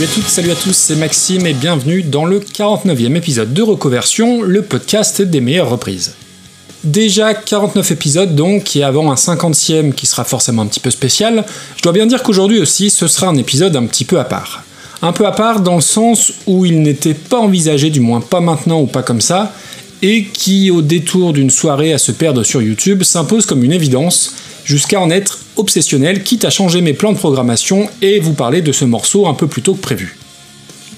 Salut à toutes, salut à tous, c'est Maxime et bienvenue dans le 49e épisode de Recoversion, le podcast des meilleures reprises. Déjà 49 épisodes donc, et avant un 50e qui sera forcément un petit peu spécial, je dois bien dire qu'aujourd'hui aussi ce sera un épisode un petit peu à part. Un peu à part dans le sens où il n'était pas envisagé, du moins pas maintenant ou pas comme ça, et qui au détour d'une soirée à se perdre sur YouTube s'impose comme une évidence, jusqu'à en être obsessionnel, quitte à changer mes plans de programmation et vous parler de ce morceau un peu plus tôt que prévu.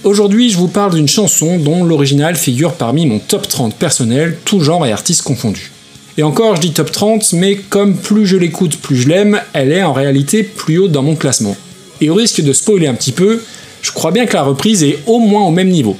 Aujourd'hui, je vous parle d'une chanson dont l'original figure parmi mon top 30 personnel, tout genre et artistes confondus. Et encore, je dis top 30, mais comme plus je l'écoute, plus je l'aime, elle est en réalité plus haute dans mon classement. Et au risque de spoiler un petit peu, je crois bien que la reprise est au moins au même niveau.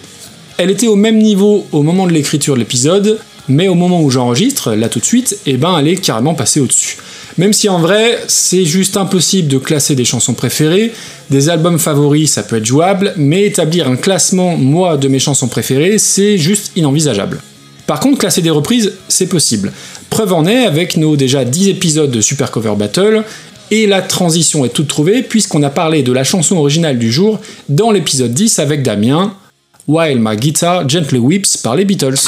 Elle était au même niveau au moment de l'écriture de l'épisode, mais au moment où j'enregistre, là tout de suite, eh ben elle est carrément passée au-dessus. Même si en vrai, c'est juste impossible de classer des chansons préférées, des albums favoris ça peut être jouable, mais établir un classement, moi, de mes chansons préférées, c'est juste inenvisageable. Par contre, classer des reprises, c'est possible. Preuve en est avec nos déjà 10 épisodes de Super Cover Battle et la transition est toute trouvée puisqu'on a parlé de la chanson originale du jour dans l'épisode 10 avec Damien, While My Guitar Gently Weeps par les Beatles.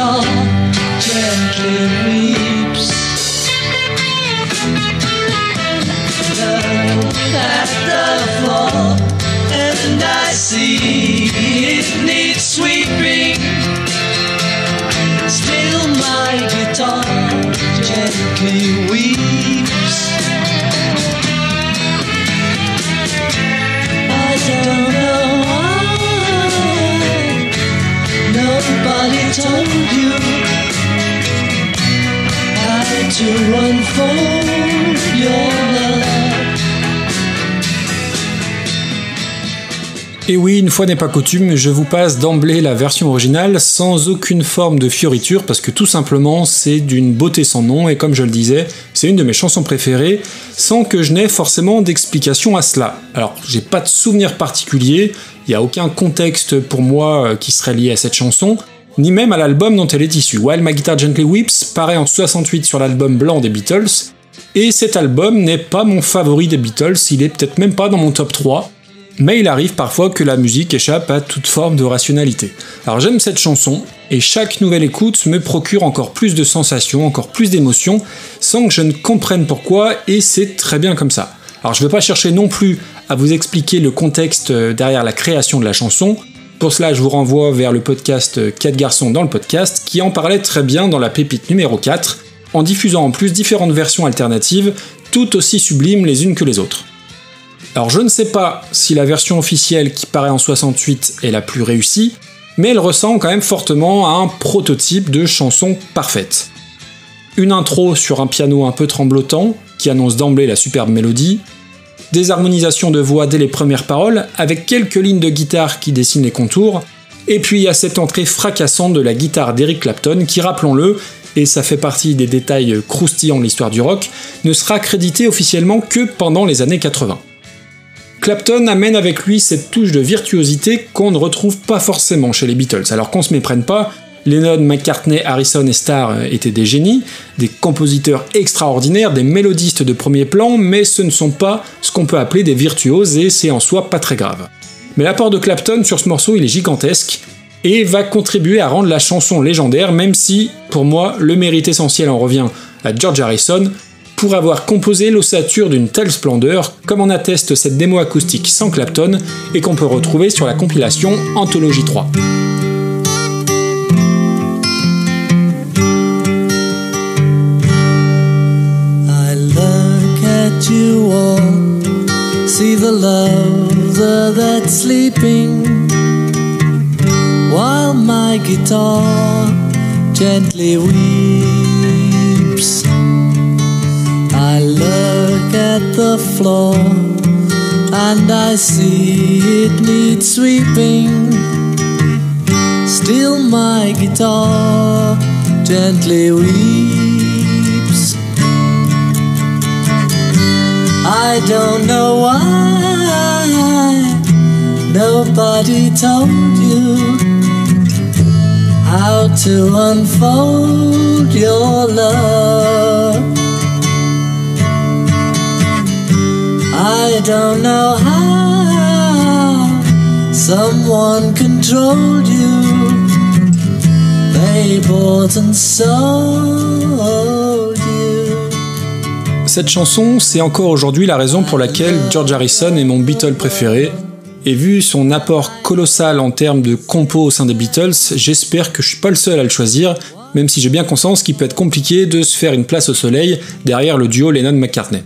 Guitar gently weeps. Look at the floor, and I see it needs sweeping. Still, my guitar gently weeps. Et oui, une fois n'est pas coutume, je vous passe d'emblée la version originale sans aucune forme de fioriture parce que tout simplement c'est d'une beauté sans nom et comme je le disais, c'est une de mes chansons préférées sans que je n'ai forcément d'explication à cela. Alors, j'ai pas de souvenir particulier, il n'y a aucun contexte pour moi euh, qui serait lié à cette chanson, ni même à l'album dont elle est issue. While My Guitar Gently Weeps paraît en 68 sur l'album blanc des Beatles, et cet album n'est pas mon favori des Beatles, il est peut-être même pas dans mon top 3, mais il arrive parfois que la musique échappe à toute forme de rationalité. Alors j'aime cette chanson, et chaque nouvelle écoute me procure encore plus de sensations, encore plus d'émotions, sans que je ne comprenne pourquoi, et c'est très bien comme ça. Alors je ne vais pas chercher non plus à vous expliquer le contexte derrière la création de la chanson, pour cela je vous renvoie vers le podcast 4 garçons dans le podcast, qui en parlait très bien dans la pépite numéro 4, en diffusant en plus différentes versions alternatives, tout aussi sublimes les unes que les autres. Alors je ne sais pas si la version officielle qui paraît en 68 est la plus réussie, mais elle ressemble quand même fortement à un prototype de chanson parfaite. Une intro sur un piano un peu tremblotant, qui annonce d'emblée la superbe mélodie, des harmonisations de voix dès les premières paroles, avec quelques lignes de guitare qui dessinent les contours, et puis a cette entrée fracassante de la guitare d'Eric Clapton qui, rappelons-le, et ça fait partie des détails croustillants de l'histoire du rock, ne sera crédité officiellement que pendant les années 80. Clapton amène avec lui cette touche de virtuosité qu'on ne retrouve pas forcément chez les Beatles. Alors qu'on se méprenne pas, Lennon, McCartney, Harrison et Starr étaient des génies, des compositeurs extraordinaires, des mélodistes de premier plan, mais ce ne sont pas ce qu'on peut appeler des virtuoses et c'est en soi pas très grave. Mais l'apport de Clapton sur ce morceau est gigantesque et va contribuer à rendre la chanson légendaire, même si, pour moi, le mérite essentiel en revient à George Harrison, pour avoir composé l'ossature d'une telle splendeur, comme en atteste cette démo acoustique sans Clapton et qu'on peut retrouver sur la compilation Anthologie 3. You all, see the lover that's sleeping, while my guitar gently weeps. I look at the floor and I see it needs sweeping. Still, my guitar gently weeps. I don't know why nobody told you how to unfold your love. I don't know how someone controlled you. They bought and sold. Cette chanson, c'est encore aujourd'hui la raison pour laquelle George Harrison est mon Beatle préféré. Et vu son apport colossal en termes de compos au sein des Beatles, j'espère que je suis pas le seul à le choisir, même si j'ai bien conscience qu'il peut être compliqué de se faire une place au soleil derrière le duo Lennon-McCartney.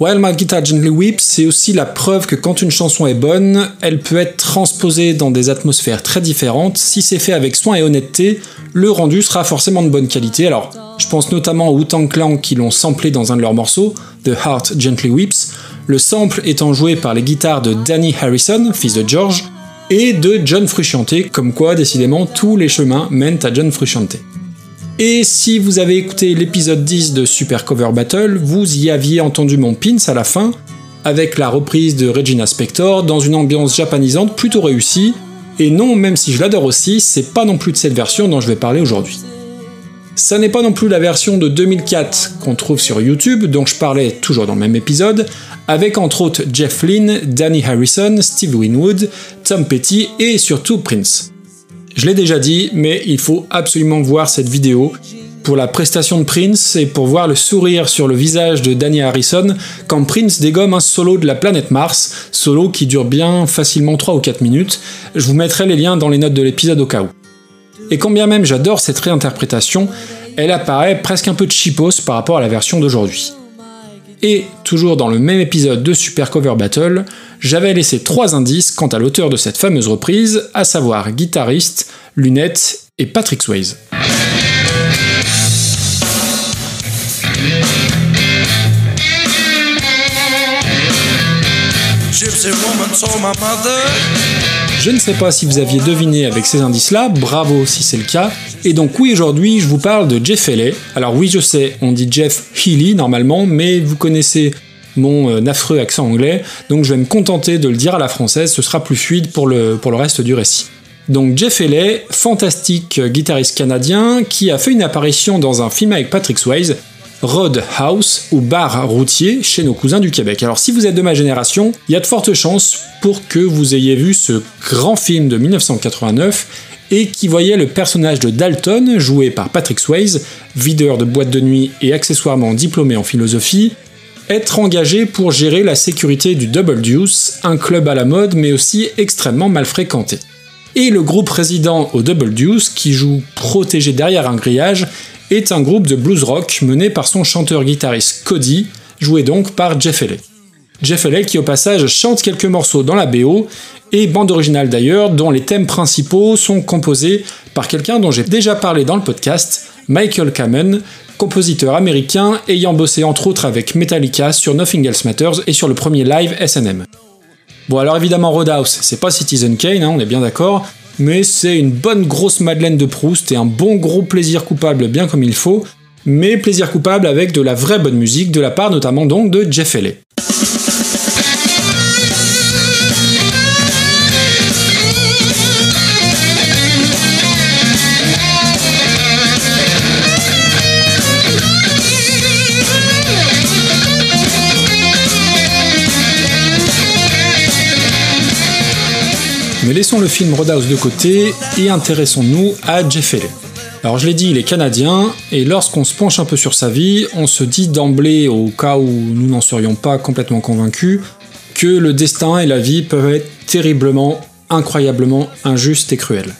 While My Guitar Gently Weeps, c'est aussi la preuve que quand une chanson est bonne, elle peut être transposée dans des atmosphères très différentes. Si c'est fait avec soin et honnêteté, le rendu sera forcément de bonne qualité. Alors, je pense notamment aux Wu-Tang Clan qui l'ont samplé dans un de leurs morceaux, The Heart Gently Weeps, le sample étant joué par les guitares de Danny Harrison, fils de George, et de John Frusciante, comme quoi décidément tous les chemins mènent à John Frusciante. Et si vous avez écouté l'épisode 10 de Super Cover Battle, vous y aviez entendu mon pins à la fin, avec la reprise de Regina Spector dans une ambiance japanisante plutôt réussie, et non, même si je l'adore aussi, c'est pas non plus de cette version dont je vais parler aujourd'hui. Ça n'est pas non plus la version de 2004 qu'on trouve sur YouTube, dont je parlais toujours dans le même épisode, avec entre autres Jeff Lynne, Danny Harrison, Steve Winwood, Tom Petty et surtout Prince. Je l'ai déjà dit, mais il faut absolument voir cette vidéo pour la prestation de Prince et pour voir le sourire sur le visage de Danny Harrison quand Prince dégomme un solo de la planète Mars, solo qui dure bien facilement 3 ou 4 minutes. Je vous mettrai les liens dans les notes de l'épisode au cas où. Et quand bien même j'adore cette réinterprétation, elle apparaît presque un peu cheapos par rapport à la version d'aujourd'hui. Et toujours dans le même épisode de Super Cover Battle, j'avais laissé trois indices quant à l'auteur de cette fameuse reprise, à savoir guitariste, lunettes et Patrick Swayze. Je ne sais pas si vous aviez deviné avec ces indices-là, bravo si c'est le cas. Et donc oui, aujourd'hui, je vous parle de Jeff Healey. Alors oui, je sais, on dit Jeff Healy normalement, mais vous connaissez mon euh, affreux accent anglais, donc je vais me contenter de le dire à la française, ce sera plus fluide pour le, pour le reste du récit. Donc Jeff Healey, fantastique guitariste canadien, qui a fait une apparition dans un film avec Patrick Swayze, Roadhouse ou bar routier chez nos cousins du Québec. Alors si vous êtes de ma génération, il y a de fortes chances pour que vous ayez vu ce grand film de 1989 et qui voyait le personnage de Dalton, joué par Patrick Swayze, videur de boîte de nuit et accessoirement diplômé en philosophie, être engagé pour gérer la sécurité du Double Deuce, un club à la mode mais aussi extrêmement mal fréquenté. Et le groupe résident au Double Deuce, qui joue protégé derrière un grillage, est un groupe de blues rock mené par son chanteur-guitariste Cody, joué donc par Jeff Healey. Jeff Healey qui au passage chante quelques morceaux dans la BO, et bande originale d'ailleurs, dont les thèmes principaux sont composés par quelqu'un dont j'ai déjà parlé dans le podcast, Michael Kamen, compositeur américain ayant bossé entre autres avec Metallica sur Nothing Else Matters et sur le premier live SNM. Bon alors évidemment Roadhouse, c'est pas Citizen Kane, hein, on est bien d'accord, mais c'est une bonne grosse Madeleine de Proust et un bon gros plaisir coupable bien comme il faut, mais plaisir coupable avec de la vraie bonne musique de la part notamment donc de Jeff Healey. Laissons le film Roadhouse de côté et intéressons-nous à Jeff Healey. Alors je l'ai dit, il est canadien, et lorsqu'on se penche un peu sur sa vie, on se dit d'emblée, au cas où nous n'en serions pas complètement convaincus, que le destin et la vie peuvent être terriblement, incroyablement injustes et cruels.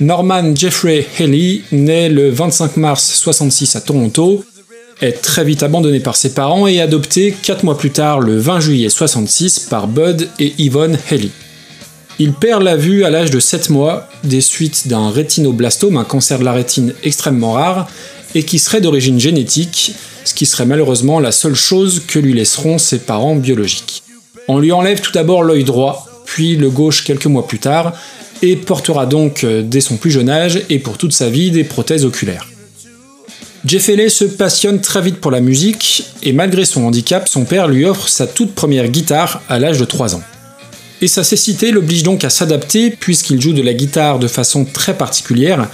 Norman Jeffrey Haley, né le 25 mars 66 à Toronto, est très vite abandonné par ses parents et adopté 4 mois plus tard, le 20 juillet 66, par Bud et Yvonne Haley. Il perd la vue à l'âge de 7 mois des suites d'un rétinoblastome, un cancer de la rétine extrêmement rare, et qui serait d'origine génétique, ce qui serait malheureusement la seule chose que lui laisseront ses parents biologiques. On lui enlève tout d'abord l'œil droit, puis le gauche quelques mois plus tard, et portera donc euh, dès son plus jeune âge et pour toute sa vie des prothèses oculaires. Jeff Haley se passionne très vite pour la musique et malgré son handicap, son père lui offre sa toute première guitare à l'âge de 3 ans. Et sa cécité l'oblige donc à s'adapter puisqu'il joue de la guitare de façon très particulière.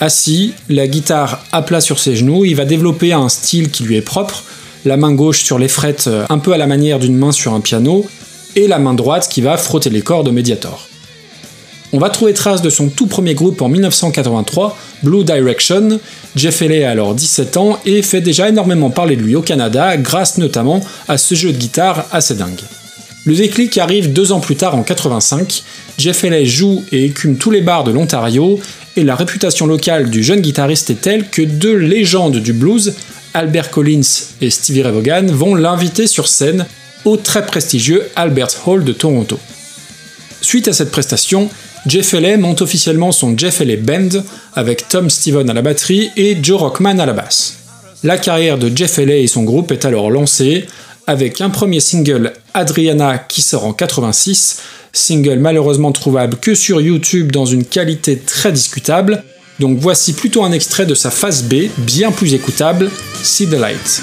Assis, la guitare à plat sur ses genoux, il va développer un style qui lui est propre, la main gauche sur les frettes euh, un peu à la manière d'une main sur un piano, et la main droite qui va frotter les cordes au Mediator. On va trouver trace de son tout premier groupe en 1983, Blue Direction. Jeff Haley a alors 17 ans et fait déjà énormément parler de lui au Canada, grâce notamment à ce jeu de guitare assez dingue. Le déclic arrive deux ans plus tard en 85. Jeff Haley joue et écume tous les bars de l'Ontario et la réputation locale du jeune guitariste est telle que deux légendes du blues, Albert Collins et Stevie Ray Vaughan, vont l'inviter sur scène au très prestigieux Albert Hall de Toronto. Suite à cette prestation, Jeff Haley monte officiellement son Jeff Haley Band avec Tom Steven à la batterie et Joe Rockman à la basse. La carrière de Jeff Haley et son groupe est alors lancée avec un premier single Adriana qui sort en 86, single malheureusement trouvable que sur YouTube dans une qualité très discutable. Donc voici plutôt un extrait de sa phase B, bien plus écoutable, See the Light.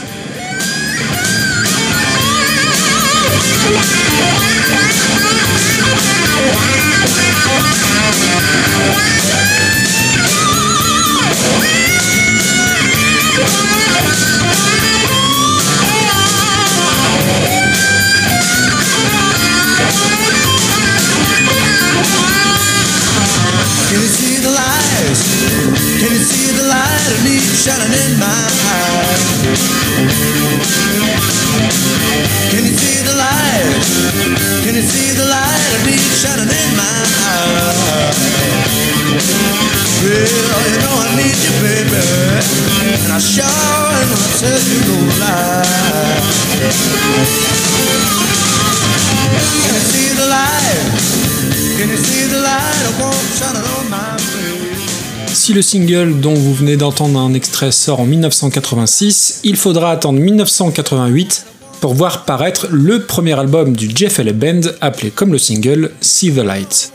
Shining in my eyes? Can you see the light? Can you see the light of me shining in my eyes? Well, you know I need you, baby, and I sure am gonna tell you no lie. Can you see the light? Can you see the light of warm shining on my? Si le single dont vous venez d'entendre un extrait sort en 1986, il faudra attendre 1988 pour voir paraître le premier album du Jeff Haley Band appelé comme le single See the Light.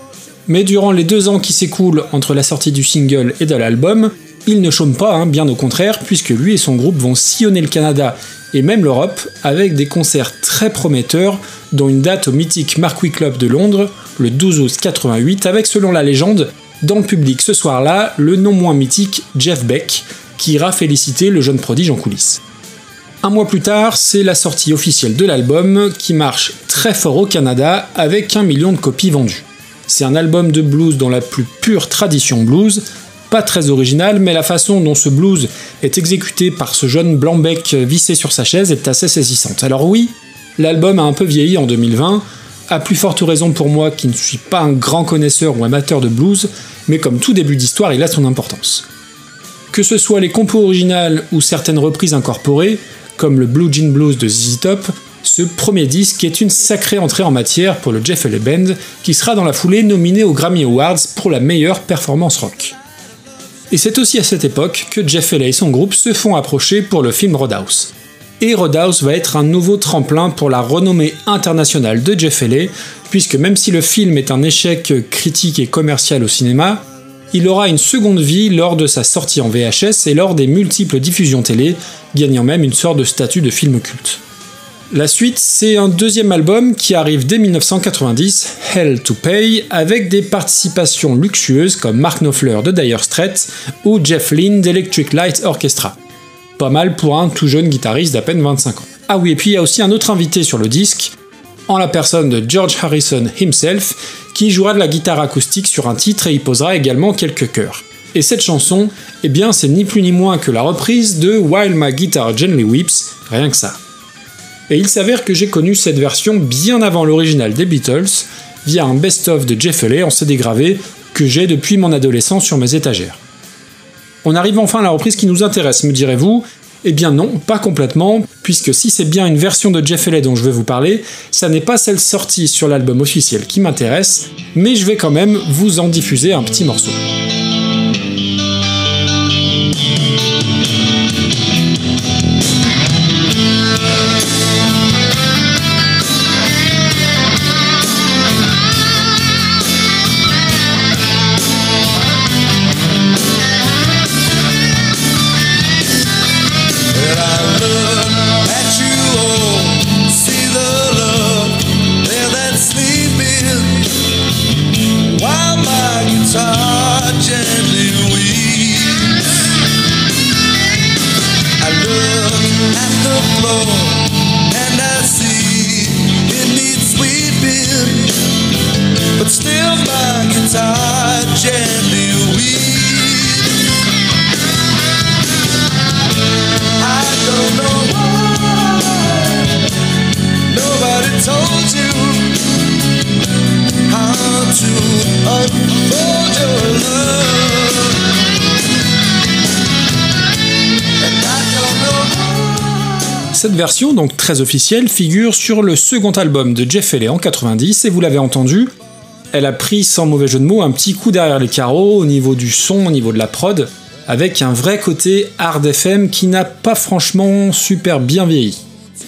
Mais durant les deux ans qui s'écoulent entre la sortie du single et de l'album, il ne chôme pas, hein, bien au contraire, puisque lui et son groupe vont sillonner le Canada et même l'Europe avec des concerts très prometteurs, dont une date au mythique Marquis Club de Londres, le 12 août 88, avec selon la légende, dans le public ce soir-là, le non moins mythique Jeff Beck, qui ira féliciter le jeune prodige en coulisses. Un mois plus tard, c'est la sortie officielle de l'album qui marche très fort au Canada avec un million de copies vendues. C'est un album de blues dans la plus pure tradition blues, pas très original, mais la façon dont ce blues est exécuté par ce jeune blanc-bec vissé sur sa chaise est assez saisissante. Alors oui, l'album a un peu vieilli en 2020, à plus forte raison pour moi qui ne suis pas un grand connaisseur ou amateur de blues, mais comme tout début d'histoire, il a son importance. Que ce soit les compos originales ou certaines reprises incorporées, comme le Blue Jean Blues de ZZ Top, ce premier disque est une sacrée entrée en matière pour le Jeff Haley Band, qui sera dans la foulée nominé aux Grammy Awards pour la meilleure performance rock. Et c'est aussi à cette époque que Jeff Haley et son groupe se font approcher pour le film Roadhouse. Et Roadhouse va être un nouveau tremplin pour la renommée internationale de Jeff Haley, puisque même si le film est un échec critique et commercial au cinéma, il aura une seconde vie lors de sa sortie en VHS et lors des multiples diffusions télé, gagnant même une sorte de statut de film culte. La suite, c'est un deuxième album qui arrive dès 1990, Hell to Pay, avec des participations luxueuses comme Mark Knopfler de Dire Straits ou Jeff Lynne d'Electric Light Orchestra. Pas mal pour un tout jeune guitariste d'à peine 25 ans. Ah oui, et puis il y a aussi un autre invité sur le disque, en la personne de George Harrison himself, qui jouera de la guitare acoustique sur un titre et y posera également quelques chœurs. Et cette chanson, eh bien c'est ni plus ni moins que la reprise de While My Guitar Gently Weeps, rien que ça. Et il s'avère que j'ai connu cette version bien avant l'original des Beatles, via un best-of de Jeff Haley en CD gravé que j'ai depuis mon adolescence sur mes étagères. On arrive enfin à la reprise qui nous intéresse, me direz-vous Eh bien non, pas complètement, puisque si c'est bien une version de Jeff Haley dont je vais vous parler, ça n'est pas celle sortie sur l'album officiel qui m'intéresse, mais je vais quand même vous en diffuser un petit morceau. Cette version, donc très officielle, figure sur le second album de Jeff Haley en 90, et vous l'avez entendu, elle a pris, sans mauvais jeu de mots, un petit coup derrière les carreaux au niveau du son, au niveau de la prod, avec un vrai côté hard FM qui n'a pas franchement super bien vieilli.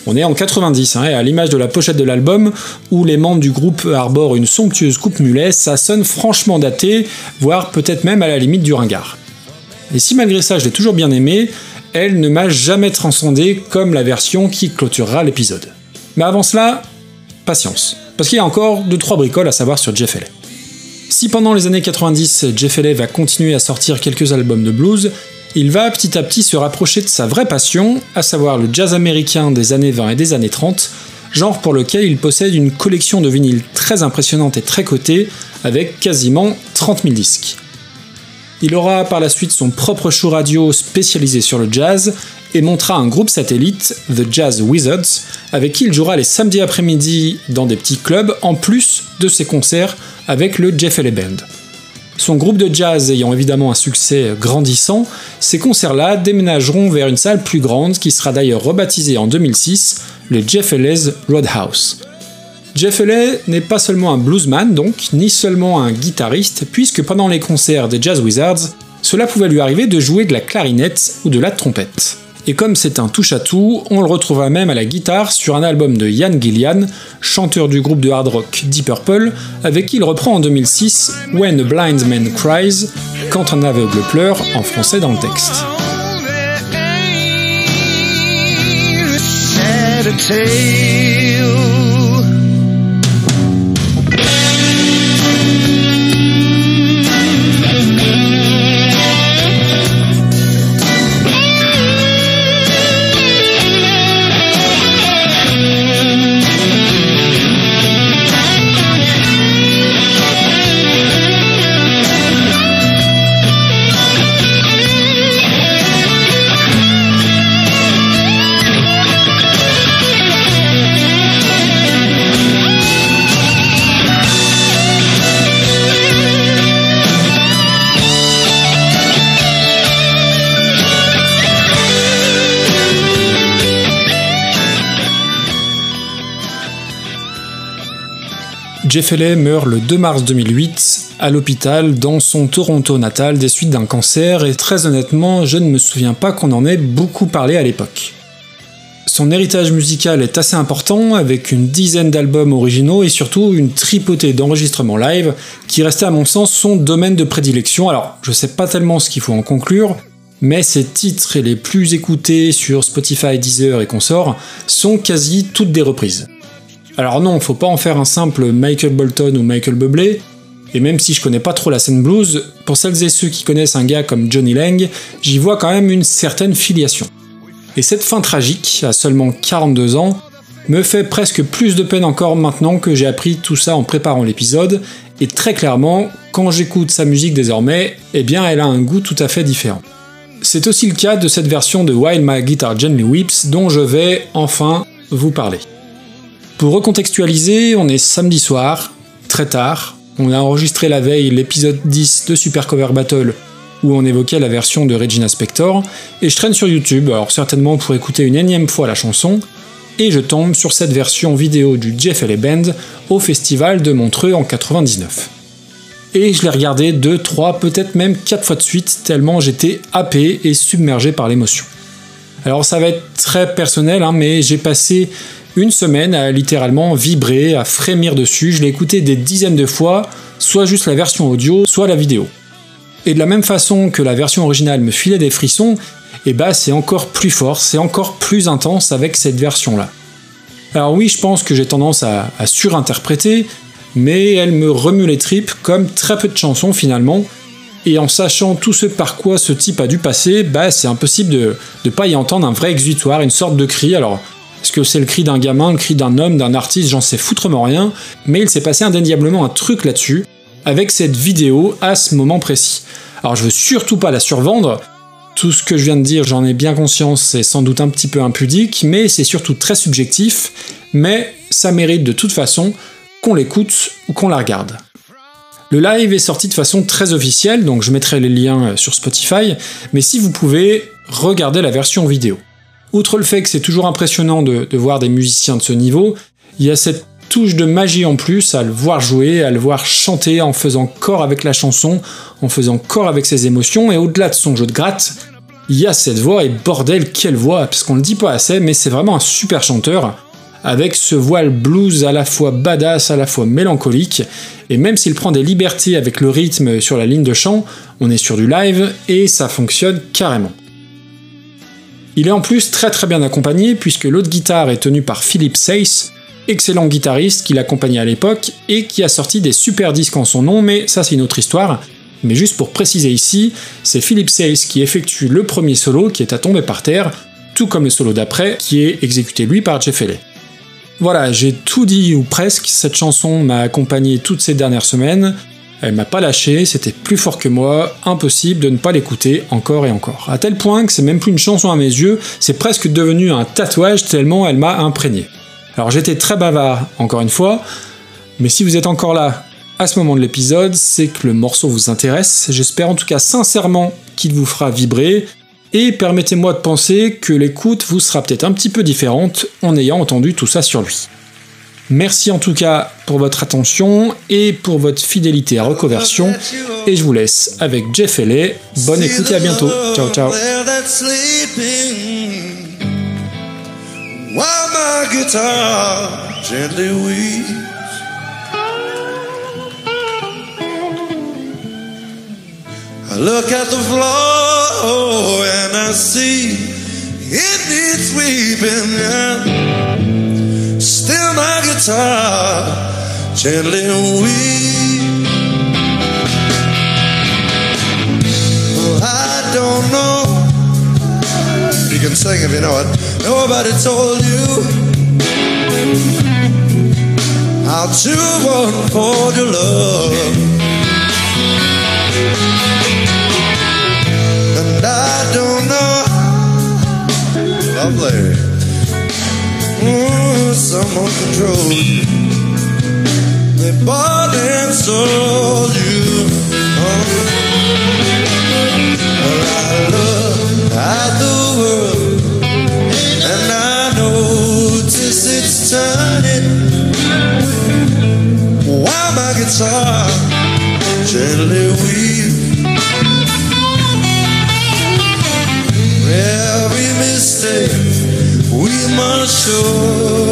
On est en 90, hein, et à l'image de la pochette de l'album, où les membres du groupe arborent une somptueuse coupe mulet, ça sonne franchement daté, voire peut-être même à la limite du ringard. Et si malgré ça je l'ai toujours bien aimé, elle ne m'a jamais transcendé comme la version qui clôturera l'épisode. Mais avant cela, patience, parce qu'il y a encore 2-3 bricoles à savoir sur Jeff Haley. Si pendant les années 90, Jeff Haley va continuer à sortir quelques albums de blues, il va petit à petit se rapprocher de sa vraie passion, à savoir le jazz américain des années 20 et des années 30, genre pour lequel il possède une collection de vinyles très impressionnante et très cotée, avec quasiment 30 000 disques. Il aura par la suite son propre show radio spécialisé sur le jazz et montera un groupe satellite, The Jazz Wizards, avec qui il jouera les samedis après-midi dans des petits clubs en plus de ses concerts avec le Jeff Haley Band. Son groupe de jazz ayant évidemment un succès grandissant, ces concerts-là déménageront vers une salle plus grande qui sera d'ailleurs rebaptisée en 2006 le Jeff Roadhouse. Jeff Haley n'est pas seulement un bluesman donc, ni seulement un guitariste, puisque pendant les concerts des Jazz Wizards, cela pouvait lui arriver de jouer de la clarinette ou de la trompette. Et comme c'est un touche-à-tout, on le retrouvera même à la guitare sur un album de Ian Gillian, chanteur du groupe de hard rock Deep Purple, avec qui il reprend en 2006 When a Blind Man Cries, quand un aveugle pleure, en français dans le texte. Jeff Haley meurt le 2 mars 2008 à l'hôpital dans son Toronto natal des suites d'un cancer et très honnêtement je ne me souviens pas qu'on en ait beaucoup parlé à l'époque. Son héritage musical est assez important avec une dizaine d'albums originaux et surtout une tripotée d'enregistrements live qui restait à mon sens son domaine de prédilection. Alors je sais pas tellement ce qu'il faut en conclure, mais ses titres les plus écoutés sur Spotify, Deezer et consorts sont quasi toutes des reprises. Alors non, faut pas en faire un simple Michael Bolton ou Michael Bublé, et même si je connais pas trop la scène blues, pour celles et ceux qui connaissent un gars comme Johnny Lang, j'y vois quand même une certaine filiation. Et cette fin tragique, à seulement 42 ans, me fait presque plus de peine encore maintenant que j'ai appris tout ça en préparant l'épisode, et très clairement, quand j'écoute sa musique désormais, eh bien elle a un goût tout à fait différent. C'est aussi le cas de cette version de While My Guitar Gently Weeps dont je vais enfin vous parler. Pour recontextualiser, on est samedi soir, très tard. On a enregistré la veille l'épisode 10 de Super Cover Battle où on évoquait la version de Regina Spector, et je traîne sur YouTube, alors certainement pour écouter une énième fois la chanson, et je tombe sur cette version vidéo du Jeff Haley Band au festival de Montreux en 99. Et je l'ai regardé 2, 3, peut-être même 4 fois de suite, tellement j'étais happé et submergé par l'émotion. Alors ça va être très personnel, hein, mais j'ai passé une semaine à littéralement vibrer, à frémir dessus. Je l'ai écouté des dizaines de fois, soit juste la version audio, soit la vidéo. Et de la même façon que la version originale me filait des frissons, et eh bah c'est encore plus fort, c'est encore plus intense avec cette version-là. Alors oui, je pense que j'ai tendance à, surinterpréter, mais elle me remue les tripes comme très peu de chansons finalement, et en sachant tout ce par quoi ce type a dû passer, bah c'est impossible de ne pas y entendre un vrai exutoire, une sorte de cri. Alors est-ce que c'est le cri d'un gamin, le cri d'un homme, d'un artiste, j'en sais foutrement rien, mais il s'est passé indéniablement un truc là-dessus, avec cette vidéo à ce moment précis. Alors je veux surtout pas la survendre, tout ce que je viens de dire, j'en ai bien conscience, c'est sans doute un petit peu impudique, mais c'est surtout très subjectif, mais ça mérite de toute façon qu'on l'écoute ou qu'on la regarde. Le live est sorti de façon très officielle, donc je mettrai les liens sur Spotify, mais si vous pouvez, regardez la version vidéo. Outre le fait que c'est toujours impressionnant de, voir des musiciens de ce niveau, il y a cette touche de magie en plus à le voir jouer, à le voir chanter en faisant corps avec la chanson, en faisant corps avec ses émotions, et au-delà de son jeu de gratte, il y a cette voix, et bordel, quelle voix, parce qu'on le dit pas assez, mais c'est vraiment un super chanteur, avec ce voile blues à la fois badass, à la fois mélancolique, et même s'il prend des libertés avec le rythme sur la ligne de chant, on est sur du live, et ça fonctionne carrément. Il est en plus très très bien accompagné, puisque l'autre guitare est tenue par Philip Seyss, excellent guitariste qui l'accompagnait à l'époque et qui a sorti des super disques en son nom, mais ça c'est une autre histoire. Mais juste pour préciser ici, c'est Philip Seyss qui effectue le premier solo qui est à tomber par terre, tout comme le solo d'après qui est exécuté lui par Jeff Haley. Voilà, j'ai tout dit ou presque, cette chanson m'a accompagné toutes ces dernières semaines, elle m'a pas lâché, c'était plus fort que moi, impossible de ne pas l'écouter encore et encore. À tel point que c'est même plus une chanson à mes yeux, c'est presque devenu un tatouage tellement elle m'a imprégné. Alors j'étais très bavard, encore une fois, mais si vous êtes encore là à ce moment de l'épisode, c'est que le morceau vous intéresse. J'espère en tout cas sincèrement qu'il vous fera vibrer. Et permettez-moi de penser que l'écoute vous sera peut-être un petit peu différente en ayant entendu tout ça sur lui. Merci en tout cas pour votre attention et pour votre fidélité à Reconversion. Et je vous laisse avec Jeff Haley. Bonne écoute et à bientôt. Ciao ciao. I look at the floor and I see it needs sweeping. Guitar gently weeps. Well, I don't know. You can sing if you know it. Nobody told you how to unfold your love. And I don't know, lovely, Ooh, someone controlled you. They bought and sold you. Oh. Well, I look at the world and I notice it's turning. While my guitar gently weeps. Every mistake we must surely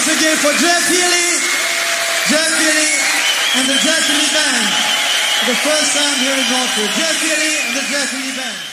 Once again for Jeff Healy, Jeff Healy, and the Jeff Healy Band. The first time here in Montreal. Jeff Healy and the Jeff Healy Band.